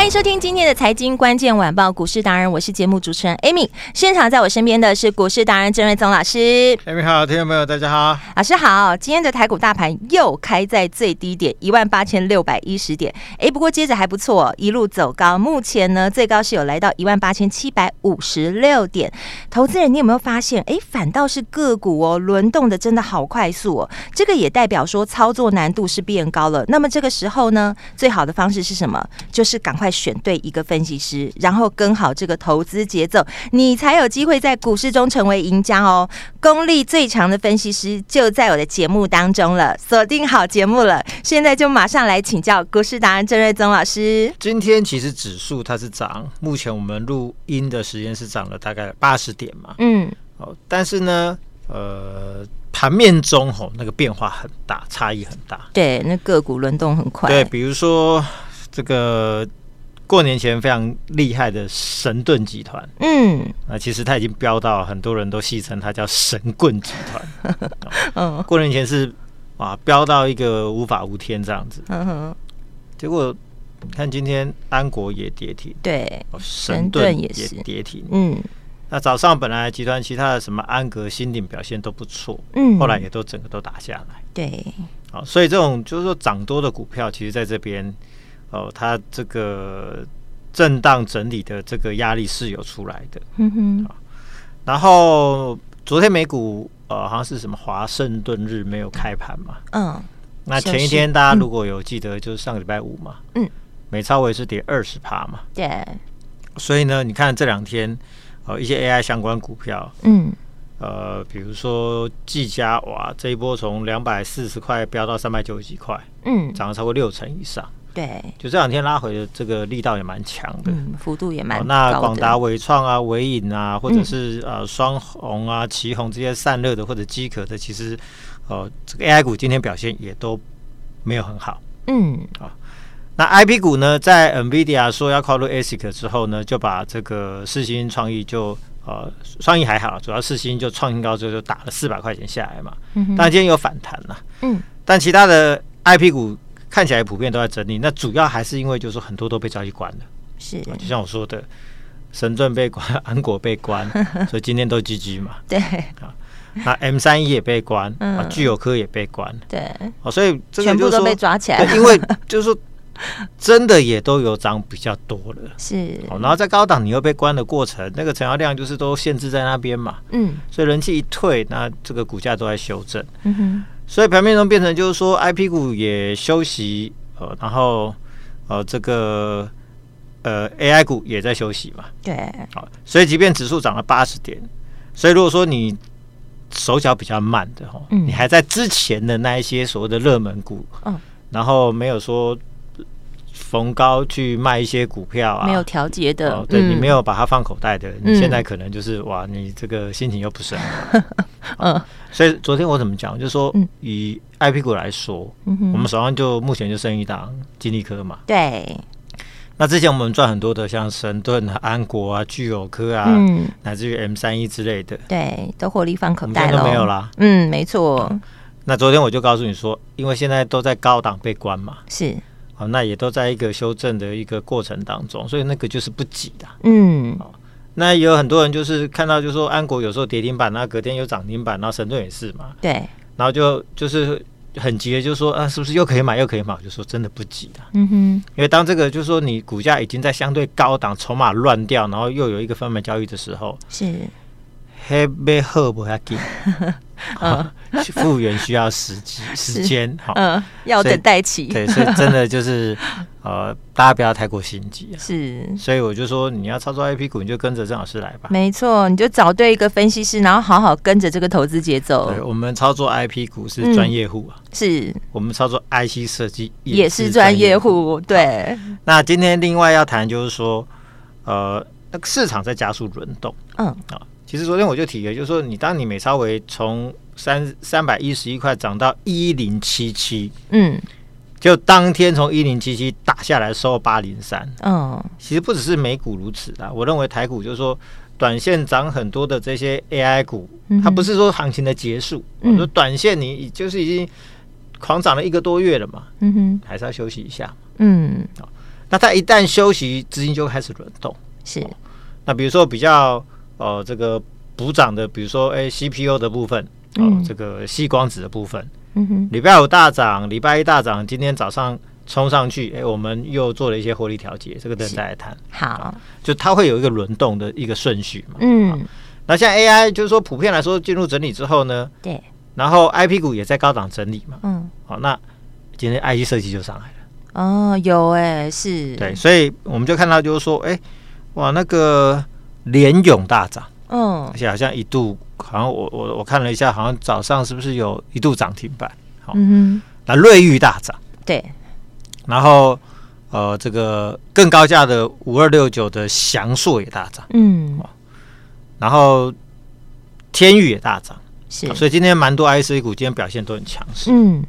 欢迎收听今天的财经关键晚报股市达人，我是节目主持人 Amy。现场在我身边的是股市达人郑瑞宗老师。Amy 好，听众朋友大家好，老师好。今天的台股大盘又开在最低点一万八千六百一十点，哎，不过接着还不错，一路走高，目前呢最高是有来到一万八千七百五十六点。投资人，你有没有发现？哎，反倒是个股哦，轮动的真的好快速哦。这个也代表说操作难度是变高了。那么这个时候呢，最好的方式是什么？就是赶快。选对一个分析师，然后跟好这个投资节奏，你才有机会在股市中成为赢家哦。功力最强的分析师就在我的节目当中了，锁定好节目了。现在就马上来请教股市达人郑瑞宗老师。今天其实指数它是涨，目前我们录音的时间是涨了大概八十点嘛。嗯，哦，但是呢，呃，盘面中吼那个变化很大，差异很大。对，那个股轮动很快。对，比如说这个。过年前非常厉害的神盾集团，嗯，那其实它已经飙到很多人都戏称它叫神棍集团。嗯，过年前是啊，飙到一个无法无天这样子。嗯哼，结果看今天安国也跌停，对，神盾也是跌停。嗯，那早上本来集团其他的什么安格、新鼎表现都不错，嗯，后来也都整个都打下来。对，好，所以这种就是说涨多的股票，其实在这边。哦，它这个震荡整理的这个压力是有出来的，嗯哼。然后昨天美股呃好像是什么华盛顿日没有开盘嘛，嗯。那前一天大家如果有记得，就是上个礼拜五嘛，嗯。美超维是跌二十趴嘛，对。所以呢，你看这两天呃一些 AI 相关股票，嗯，呃，比如说技嘉，哇，这一波从两百四十块飙到三百九十几块，嗯，涨了超过六成以上。对，就这两天拉回的这个力道也蛮强的，嗯，幅度也蛮。那广达、伟创啊、伟影啊，或者是呃双红啊、奇鋐这些散热的或者机壳的，其实呃这个 AI 股今天表现也都没有很好。嗯，啊，那 IP 股呢，在 NVIDIA 说要跨入 ASIC 之后呢，就把这个四星创意就呃创意还好，主要四星就创新高之后就打了四百块钱下来嘛。嗯，但今天有反弹了。嗯，但其他的 IP 股。看起来普遍都在整理，那主要还是因为就是说很多都被抓去关了，是，就像我说的，神盾被关，安国被关，所以今天都 GG 嘛，对，啊，那 M 三一也被关，啊，聚友科也被关，对，哦，所以全部都被抓起来，因为就是说真的也都有涨比较多了，是，哦，然后在高档你又被关的过程，那个成交量就是都限制在那边嘛，嗯，所以人气一退，那这个股价都在修正，嗯哼。所以盘面中变成就是说，I P 股也休息，呃，然后呃，这个呃 A I 股也在休息嘛。对。好，所以即便指数涨了八十点，所以如果说你手脚比较慢的哈，嗯，你还在之前的那一些所谓的热门股，嗯，然后没有说。逢高去卖一些股票啊，没有调节的，哦、对、嗯、你没有把它放口袋的，你现在可能就是、嗯、哇，你这个心情又不是很好。嗯，所以昨天我怎么讲，就是说以 IP 股来说，嗯、我们手上就目前就剩一档金利科嘛。对。那之前我们赚很多的，像神盾啊、安国啊、聚友科啊，嗯，乃至于 M 三一之类的，对，都获利放口袋了，都没有啦。嗯，没错、嗯。那昨天我就告诉你说，因为现在都在高档被关嘛，是。哦，那也都在一个修正的一个过程当中，所以那个就是不急的。嗯，哦，那也有很多人就是看到，就是说安国有时候跌停板，那隔天有涨停板，然后神盾也是嘛。对，然后就就是很急的，就说啊，是不是又可以买，又可以买？我就说真的不急的。嗯哼，因为当这个就是说你股价已经在相对高档，筹码乱掉，然后又有一个分盘交易的时候，是黑背后不？要紧，复原需要时机 时间，好，嗯，要等待期，对，所以真的就是呃，大家不要太过心急啊。是，所以我就说，你要操作 IP 股，你就跟着郑老师来吧。没错，你就找对一个分析师，然后好好跟着这个投资节奏。对，我们操作 IP 股是专业户啊，是。我们操作 IC 设计也是专业户。对，那今天另外要谈就是说，呃，那个市场在加速轮动，嗯。啊。其实昨天我就提了，就是说，你当你美超微从三三百一十一块涨到一零七七，嗯，就当天从一零七七打下来收八零三，嗯，其实不只是美股如此啦，我认为台股就是说，短线涨很多的这些 AI 股，它不是说行情的结束，我说短线你就是已经狂涨了一个多月了嘛，嗯哼，还是要休息一下，嗯，那它一旦休息，资金就开始轮动，是，那比如说比较。哦，这个补涨的，比如说，哎，CPU 的部分，哦，这个细光子的部分，嗯哼，礼拜五大涨，礼拜一大涨，今天早上冲上去，哎，我们又做了一些获利调节，这个等待来谈。好，就它会有一个轮动的一个顺序嘛。嗯，那像 AI，就是说普遍来说进入整理之后呢，对，然后 IP 股也在高档整理嘛。嗯，好，那今天 IC 设计就上来了。哦，有哎，是。对，所以我们就看到就是说，哎，哇，那个。联勇大涨，嗯，而且好像一度，好像我我我看了一下，好像早上是不是有一度涨停板？好，嗯，那瑞昱大涨，对，然后呃，这个更高价的五二六九的翔硕也大涨，嗯，然后天宇也大涨，是，所以今天蛮多 IC 股今天表现都很强势，嗯，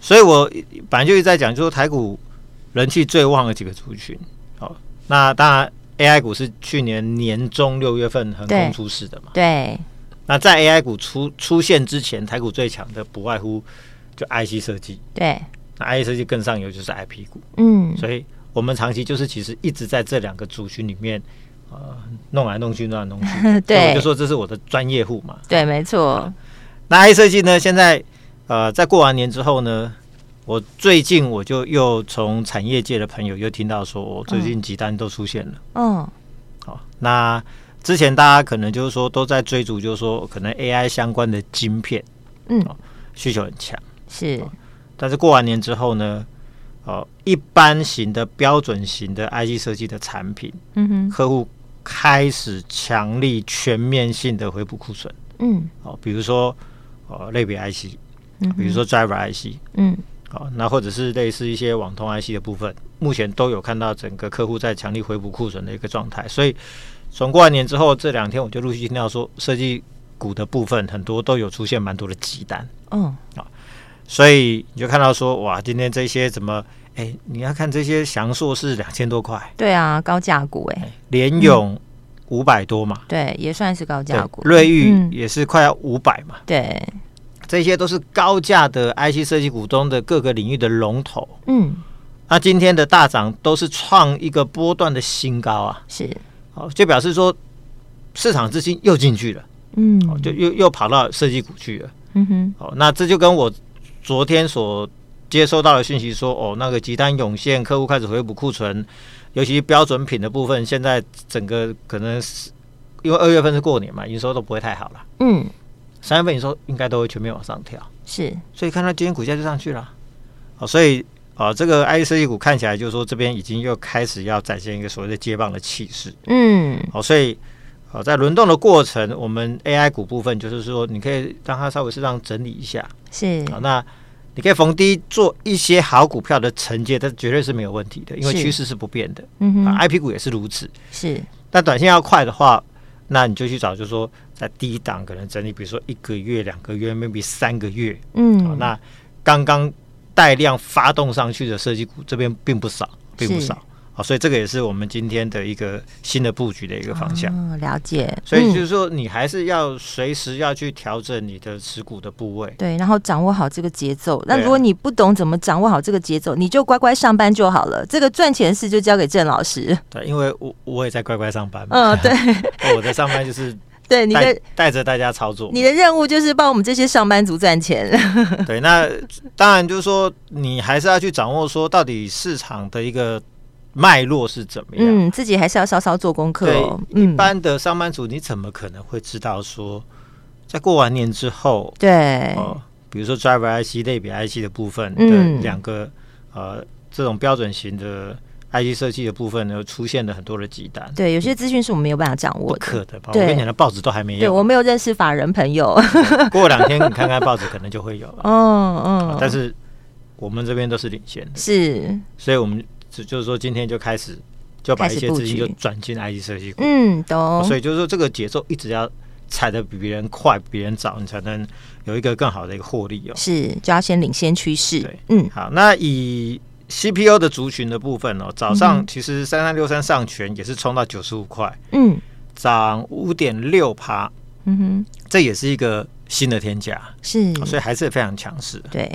所以我本来就一直在讲，就是台股人气最旺的几个族群，好，那当然。AI 股是去年年中六月份横空出世的嘛？对。那在 AI 股出出现之前，台股最强的不外乎就 IC 设计。对。那 IC 设计更上游就是 IP 股。嗯。所以我们长期就是其实一直在这两个族群里面，呃，弄来弄去，弄来弄去。对。我就说这是我的专业户嘛。对，没错。那 IC 设计呢？现在呃，在过完年之后呢？我最近我就又从产业界的朋友又听到说，我最近几单都出现了。嗯，好，那之前大家可能就是说都在追逐，就是说可能 AI 相关的晶片，嗯，需求很强。是，但是过完年之后呢，哦，一般型的标准型的 IG 设计的产品，嗯哼，客户开始强力全面性的回补库存。嗯，哦，比如说哦类别 IC，嗯，比如说 Driver IC，嗯。好，那或者是类似一些网通 IC 的部分，目前都有看到整个客户在强力回补库存的一个状态。所以从过完年之后，这两天我就陆续听到说，设计股的部分很多都有出现蛮多的急单。嗯，啊，所以你就看到说，哇，今天这些怎么？哎、欸，你要看这些翔硕是两千多块，对啊，高价股哎、欸，联咏五百多嘛，对，也算是高价股。瑞昱也是快要五百嘛，对。这些都是高价的 IC 设计股中的各个领域的龙头，嗯，那今天的大涨都是创一个波段的新高啊，是，好，就表示说市场资金又进去了，嗯，就又又跑到设计股去了，嗯哼，好，那这就跟我昨天所接收到的讯息说，哦，那个集单涌现，客户开始回补库存，尤其标准品的部分，现在整个可能是因为二月份是过年嘛，营收都不会太好了，嗯。三月份你说应该都会全面往上跳，是，所以看到今天股价就上去了，好，所以啊，这个 IC 设计股看起来就是说这边已经又开始要展现一个所谓的接棒的气势，嗯，好，所以好在轮动的过程，我们 AI 股部分就是说你可以让它稍微适当整理一下，是，好，那你可以逢低做一些好股票的承接，但绝对是没有问题的，因为趋势是不变的，嗯哼，IP 股也是如此，是，但短线要快的话。那你就去找，就是说在低档可能整理，比如说一个月、两个月，maybe 三个月，嗯，那刚刚带量发动上去的设计股这边并不少，并不少，好，所以这个也是我们今天的一个新的布局的一个方向。嗯，了解。所以就是说，你还是要随时要去调整你的持股的部位，对，然后掌握好这个节奏。那如果你不懂怎么掌握好这个节奏，你就乖乖上班就好了。这个赚钱事就交给郑老师。对，因为我我也在乖乖上班嘛。嗯，对。我的上班就是 对你的带着大家操作，你的任务就是帮我们这些上班族赚钱。对，那当然就是说，你还是要去掌握说，到底市场的一个脉络是怎么样？嗯，自己还是要稍稍做功课哦。对，一般的上班族你怎么可能会知道说，在过完年之后，对哦，比如说 Driver IC 类别 IC 的部分的两个、嗯、呃这种标准型的 IC 设计的部分呢，出现了很多的急单。对，有些资讯是我们没有办法掌握的，不可的。我跟你讲的报纸都还没有。对，我没有认识法人朋友。过两天你看看报纸，可能就会有了。嗯嗯，但是我们这边都是领先的，是，所以我们就就是说今天就开始。就把一些资金就转进 IT 设计股，嗯，懂。所以就是说，这个节奏一直要踩的比别人快、比别人早，你才能有一个更好的一个获利哦。是，就要先领先趋势。对，嗯，好。那以 CPU 的族群的部分哦，早上其实三三六三上权也是冲到九十五块，嗯，涨五点六趴，嗯哼，这也是一个新的天价，是，所以还是非常强势。对。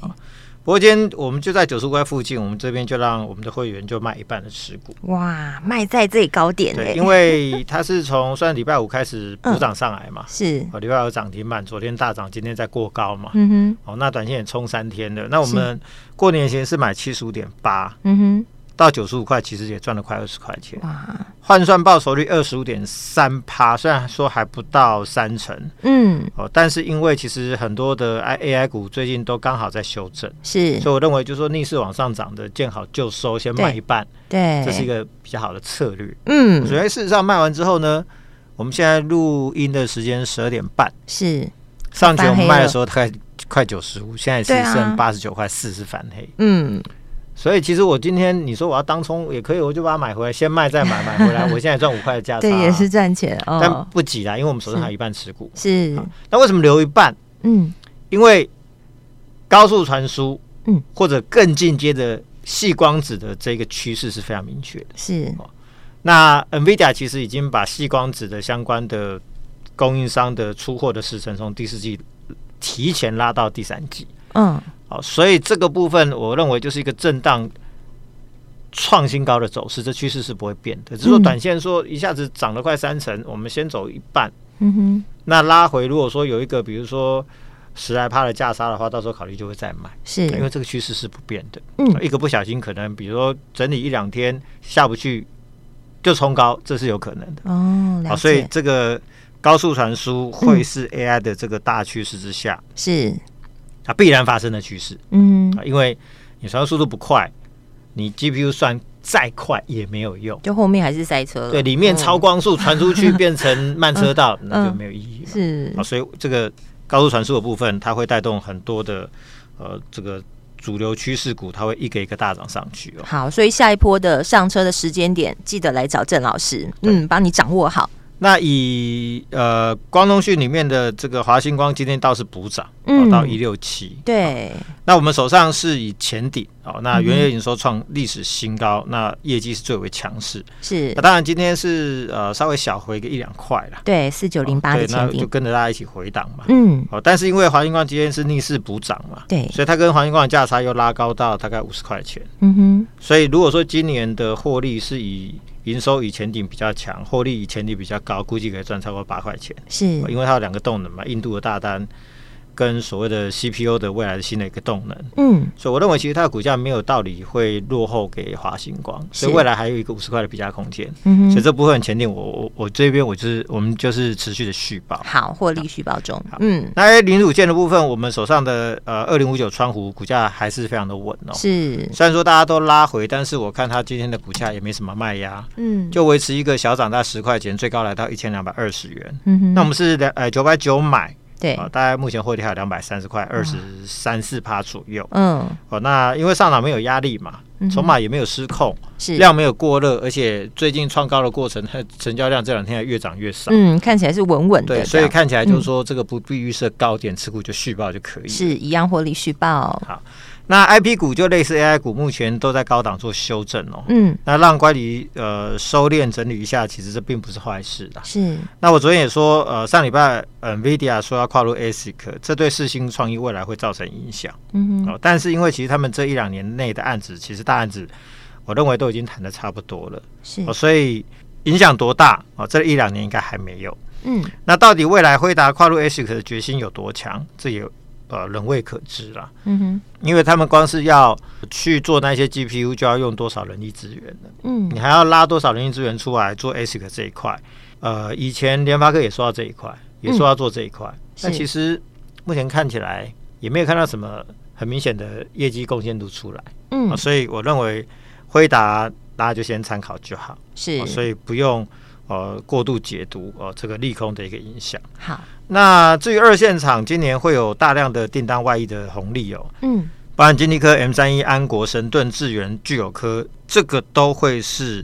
不过今天我们就在九十块附近，我们这边就让我们的会员就卖一半的持股。哇，卖在最高点对，因为它是从算礼拜五开始 补涨上来嘛，嗯、是。哦，礼拜五涨停板，昨天大涨，今天在过高嘛，嗯哼，哦，那短线也冲三天的，那我们过年前是买七十五点八，嗯哼。到九十五块，其实也赚了快二十块钱。哇！换算报酬率二十五点三趴，虽然说还不到三成，嗯，哦，但是因为其实很多的 I A I 股最近都刚好在修正，是，所以我认为就是说逆势往上涨的，见好就收，先卖一半，对，这是一个比较好的策略。嗯，所以事实上卖完之后呢，我们现在录音的时间十二点半，是。上去我们卖的时候大概快九十五，现在是剩八十九块四是反黑，嗯。所以其实我今天你说我要当冲也可以，我就把它买回来，先卖再买，买回来，我现在赚五块的价差，啊，对，也是赚钱，哦，但不急啦，因为我们手上还有一半持股。是，那为什么留一半？嗯，因为高速传输，嗯，或者更进阶的细光子的这个趋势是非常明确的。是，那 NVIDIA 其实已经把细光子的相关的供应商的出货的时程从第四季提前拉到第三季。嗯。好，所以这个部分我认为就是一个震荡创新高的走势，这趋势是不会变的。只是说短线说一下子涨了快三成，我们先走一半。嗯哼，那拉回如果说有一个比如说十来趴的价差的话，到时候考虑就会再买。是，因为这个趋势是不变的。嗯，一个不小心可能比如说整理一两天下不去就冲高，这是有可能的。哦，好，所以这个高速传输会是 AI 的这个大趋势之下。是。它必然发生的趋势，嗯，因为你传输速度不快，你 GPU 算再快也没有用，就后面还是塞车。对，里面超光速传出去 变成慢车道，那就没有意义。是啊，所以这个高速传输的部分，它会带动很多的呃这个主流趋势股，它会一个一个大涨上去哦。好，所以下一波的上车的时间点，记得来找郑老师，嗯，帮你掌握好。那以呃光通讯里面的这个华星光今天倒是补涨，嗯，到一六七。对，那我们手上是以前顶哦，那元月营收创历史新高，嗯、那业绩是最为强势。是，那当然今天是呃稍微小回个一两块了。对，四九零八的前就跟着大家一起回档嘛。嗯，哦，但是因为华星光今天是逆势补涨嘛，对，所以它跟华星光的价差又拉高到大概五十块钱。嗯哼，所以如果说今年的获利是以营收与前顶比较强，获利与前顶比较高，估计可以赚超过八块钱。是，因为它有两个动能嘛，印度的大单跟所谓的 CPU 的未来的新的一个动能。嗯，所以我认为其实它的股价没有道理会落后给华星光，所以未来还有一个五十块的比价空间。嗯，所以这部分前顶我我我这边我就是我们就是持续的续报，好，获利续报中。嗯，那零组件的部分，我们手上的呃二零五九川湖股价还是非常的稳哦。是，虽然说大家都拉回，但是我看它今天的股价也没什么卖压。嗯，就维持一个小涨，大概十块钱，最高来到一千两百二十元。嗯哼，那我们是两呃九百九买。对，大概目前获利还有两百三十块，二十三四趴左右。嗯，哦，那因为上涨没有压力嘛，筹码也没有失控，是量没有过热，而且最近创高的过程，它成交量这两天还越涨越少。嗯，看起来是稳稳的。对，所以看起来就是说这个不必预设高点，持股就续报就可以。是一样获利续报。好。那 I P 股就类似 A I 股，目前都在高档做修正哦。嗯，那让乖离呃收敛整理一下，其实这并不是坏事的。是。那我昨天也说，呃，上礼拜 NVIDIA 说要跨入 ASIC，这对世芯创意未来会造成影响。嗯哼。哦，但是因为其实他们这一两年内的案子，其实大案子，我认为都已经谈的差不多了。是。哦，所以影响多大？哦，这一两年应该还没有。嗯。那到底未来辉达跨入 ASIC 的决心有多强？这也。呃人未可知啦。嗯哼，因为他们光是要去做那些 GPU，就要用多少人力资源的。嗯，你还要拉多少人力资源出来做 ASIC 这一块？呃，以前联发科也说到这一块，也说要做这一块，但其实目前看起来也没有看到什么很明显的业绩贡献度出来。嗯，所以我认为辉达大家就先参考就好。是，所以不用。呃，过度解读呃，这个利空的一个影响。好，那至于二线厂，今年会有大量的订单外溢的红利哦。嗯，包含金立科、M 三一、安国、神盾、智源、聚友科，这个都会是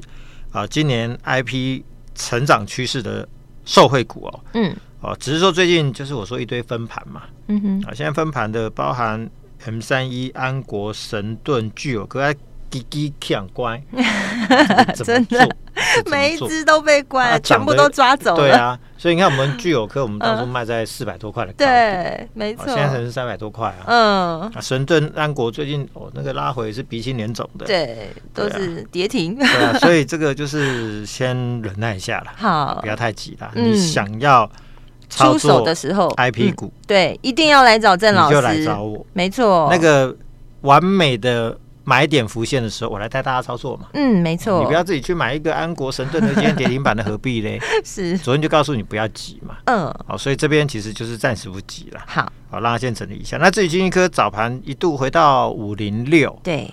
啊、呃，今年 IP 成长趋势的受惠股哦。嗯，哦，只是说最近就是我说一堆分盘嘛。嗯哼，啊，现在分盘的包含 M 三一、安国、神盾、聚友科。滴滴抢乖，真的每一只都被关了，全部都抓走了。对啊，所以你看我们聚友科，我们当初卖在四百多块的，对，没错，现在才是三百多块啊。嗯，神盾安国最近哦，那个拉回是鼻青脸肿的，对，都是跌停。对啊，所以这个就是先忍耐一下了，好，不要太急了。你想要出手的时候，IP 股，对，一定要来找郑老师，就来找我，没错，那个完美的。买点浮现的时候，我来带大家操作嘛。嗯，没错。你不要自己去买一个安国神盾的今天跌停板的，何必嘞？是。昨天就告诉你不要急嘛。嗯。好，所以这边其实就是暂时不急了。好，好，让它先整理一下。那至于金一科早盘一度回到五零六。对。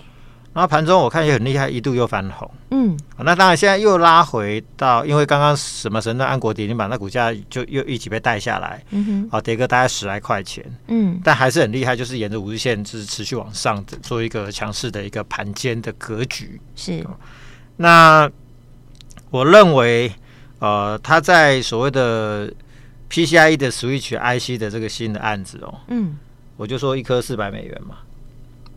然后盘中我看也很厉害，一度又翻红。嗯，那当然现在又拉回到，因为刚刚什么神盾安国跌停板，那股价就又一起被带下来。嗯哼，啊，跌个大概十来块钱。嗯，但还是很厉害，就是沿着五日线就是持续往上的做一个强势的一个盘间的格局。是，那我认为，呃，他在所谓的 PCIe 的 Switch IC 的这个新的案子哦，嗯，我就说一颗四百美元嘛，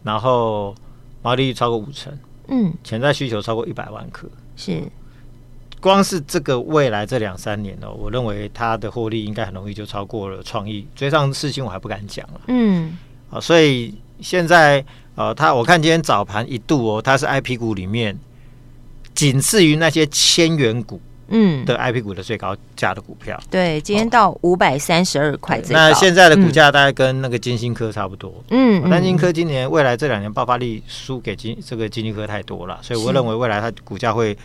然后。毛利率超过五成，嗯，潜在需求超过一百万颗，是，光是这个未来这两三年哦，我认为它的获利应该很容易就超过了创意，追上事情我还不敢讲了，嗯，啊，所以现在呃，它我看今天早盘一度哦，它是 IP 股里面仅次于那些千元股。嗯，的 IP 股的最高价的股票，对，今天到五百三十二块。那现在的股价大概跟那个金星科差不多。嗯，但金科今年未来这两年爆发力输给金这个金星科太多了，所以我认为未来它股价会。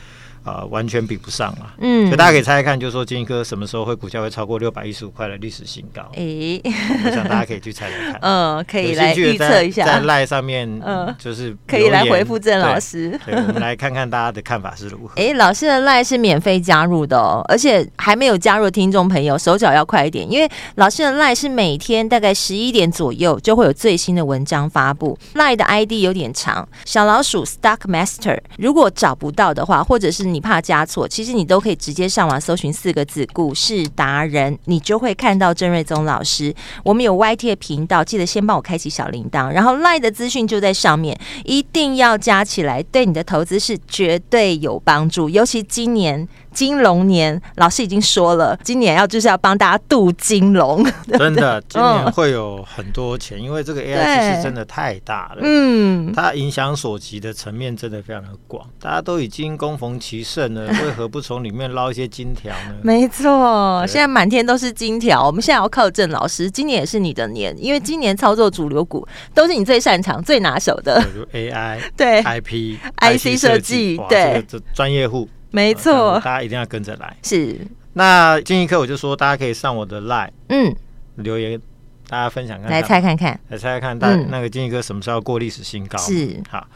啊，完全比不上了。嗯，所以大家可以猜猜看，就是说金立科什么时候会股价会超过六百一十五块的历史新高？诶，我想大家可以去猜猜看。嗯，可以来预测一下，在赖上面，嗯，就是可以来回复郑老师。对，我们来看看大家的看法是如何。诶，老师的赖是免费加入的哦，而且还没有加入的听众朋友，手脚要快一点，因为老师的赖是每天大概十一点左右就会有最新的文章发布。赖的 ID 有点长，小老鼠 Stock Master，如果找不到的话，或者是你怕加错，其实你都可以直接上网搜寻四个字“股市达人”，你就会看到郑瑞宗老师。我们有 YT 的频道，记得先帮我开启小铃铛，然后 LINE 的资讯就在上面，一定要加起来，对你的投资是绝对有帮助，尤其今年。金龙年，老师已经说了，今年要就是要帮大家渡金龙，真的，今年会有很多钱，嗯、因为这个 AI 其实真的太大了，嗯，它影响所及的层面真的非常的广，大家都已经攻逢其盛了，为何不从里面捞一些金条呢？没错，现在满天都是金条，我们现在要靠郑老师，今年也是你的年，因为今年操作主流股都是你最擅长、最拿手的，比如 AI，对，IP、IC 设计，对，这专业户。没错，大家一定要跟着来。是，那金立科我就说，大家可以上我的 line，嗯，留言，大家分享看看，来猜看看，来猜猜看，大那个金立科什么时候过历史新高？是，好，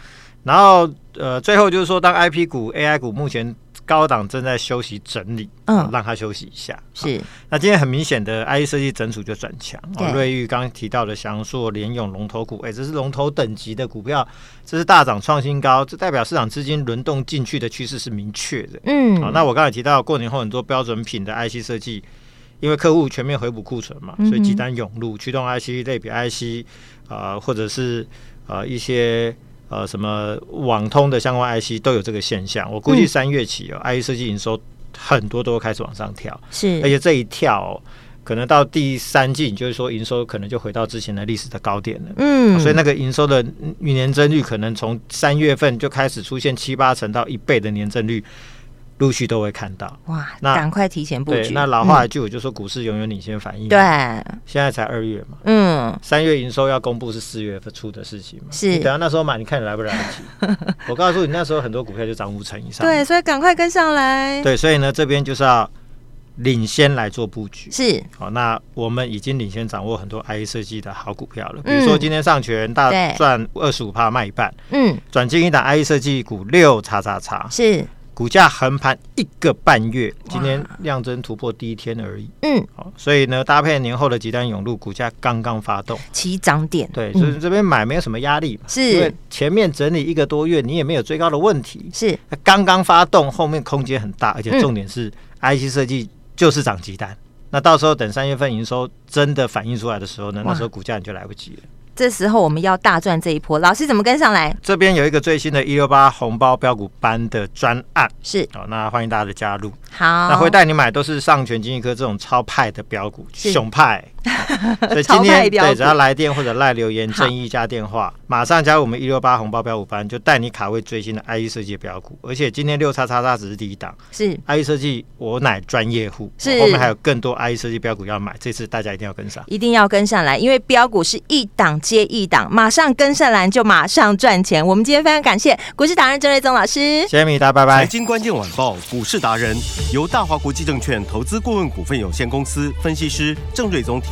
然后呃，最后就是说，当 IP 股、AI 股目前。高档正在休息整理，嗯，让它休息一下。是，那今天很明显的 IC 设计整组就转强。瑞昱刚刚提到的翔硕、联咏龙头股，哎，这是龙头等级的股票，这是大涨创新高，这代表市场资金轮动进去的趋势是明确的。嗯，好，那我刚才提到过年后很多标准品的 IC 设计，因为客户全面回补库存嘛，所以急单涌入，驱动 IC 类比 IC 啊、呃，或者是呃一些。呃，什么网通的相关 IC 都有这个现象。我估计三月起哦，IC 设计营收很多都会开始往上跳，是，而且这一跳，可能到第三季，就是说营收可能就回到之前的历史的高点了。嗯，所以那个营收的年增率可能从三月份就开始出现七八成到一倍的年增率。陆续都会看到哇，那赶快提前布局。那老话一句，我就说股市永远领先反应。对，现在才二月嘛，嗯，嗯，三月营收要公布是四月份出的事情嘛？是，等到那时候买，你看你来不来得及？我告诉你，那时候很多股票就涨五成以上。对，所以赶快跟上来。对，所以呢，这边就是要领先来做布局。是，好，那我们已经领先掌握很多 IE 设计的好股票了。比如说今天上权大赚二十五趴卖一半，嗯，转进一档 IE 设计股六叉叉叉是。股价横盘一个半月，今天量增突破第一天而已。嗯，好，所以呢，搭配年后的急单涌入，股价刚刚发动，起涨点。对，所以这边买没有什么压力嘛，是因为前面整理一个多月，你也没有追高的问题。是，刚刚发动，后面空间很大，而且重点是 IC 设计就是涨急单。那到时候等三月份营收真的反映出来的时候呢，那时候股价你就来不及了。这时候我们要大赚这一波，老师怎么跟上来？这边有一个最新的“一六八”红包标股班的专案，是哦，那欢迎大家的加入。好，那会带你买都是上权、金一科这种超派的标股，熊派。所以今天对，只要来电或者赖留言，正义加电话，马上加入我们一六八红包标股班，就带你卡位最新的 IE 设计标股。而且今天六叉叉叉只是第一档，是。IE 设计，我乃专业户，是。后面还有更多 IE 设计标股要买，这次大家一定要跟上，一定要跟上来，因为标股是一档接一档，马上跟上来就马上赚钱。我们今天非常感谢股市达人郑瑞宗老师，谢谢米达，拜拜。财经关键晚报股市达人由大华国际证券投资顾问股份有限公司分析师郑瑞宗提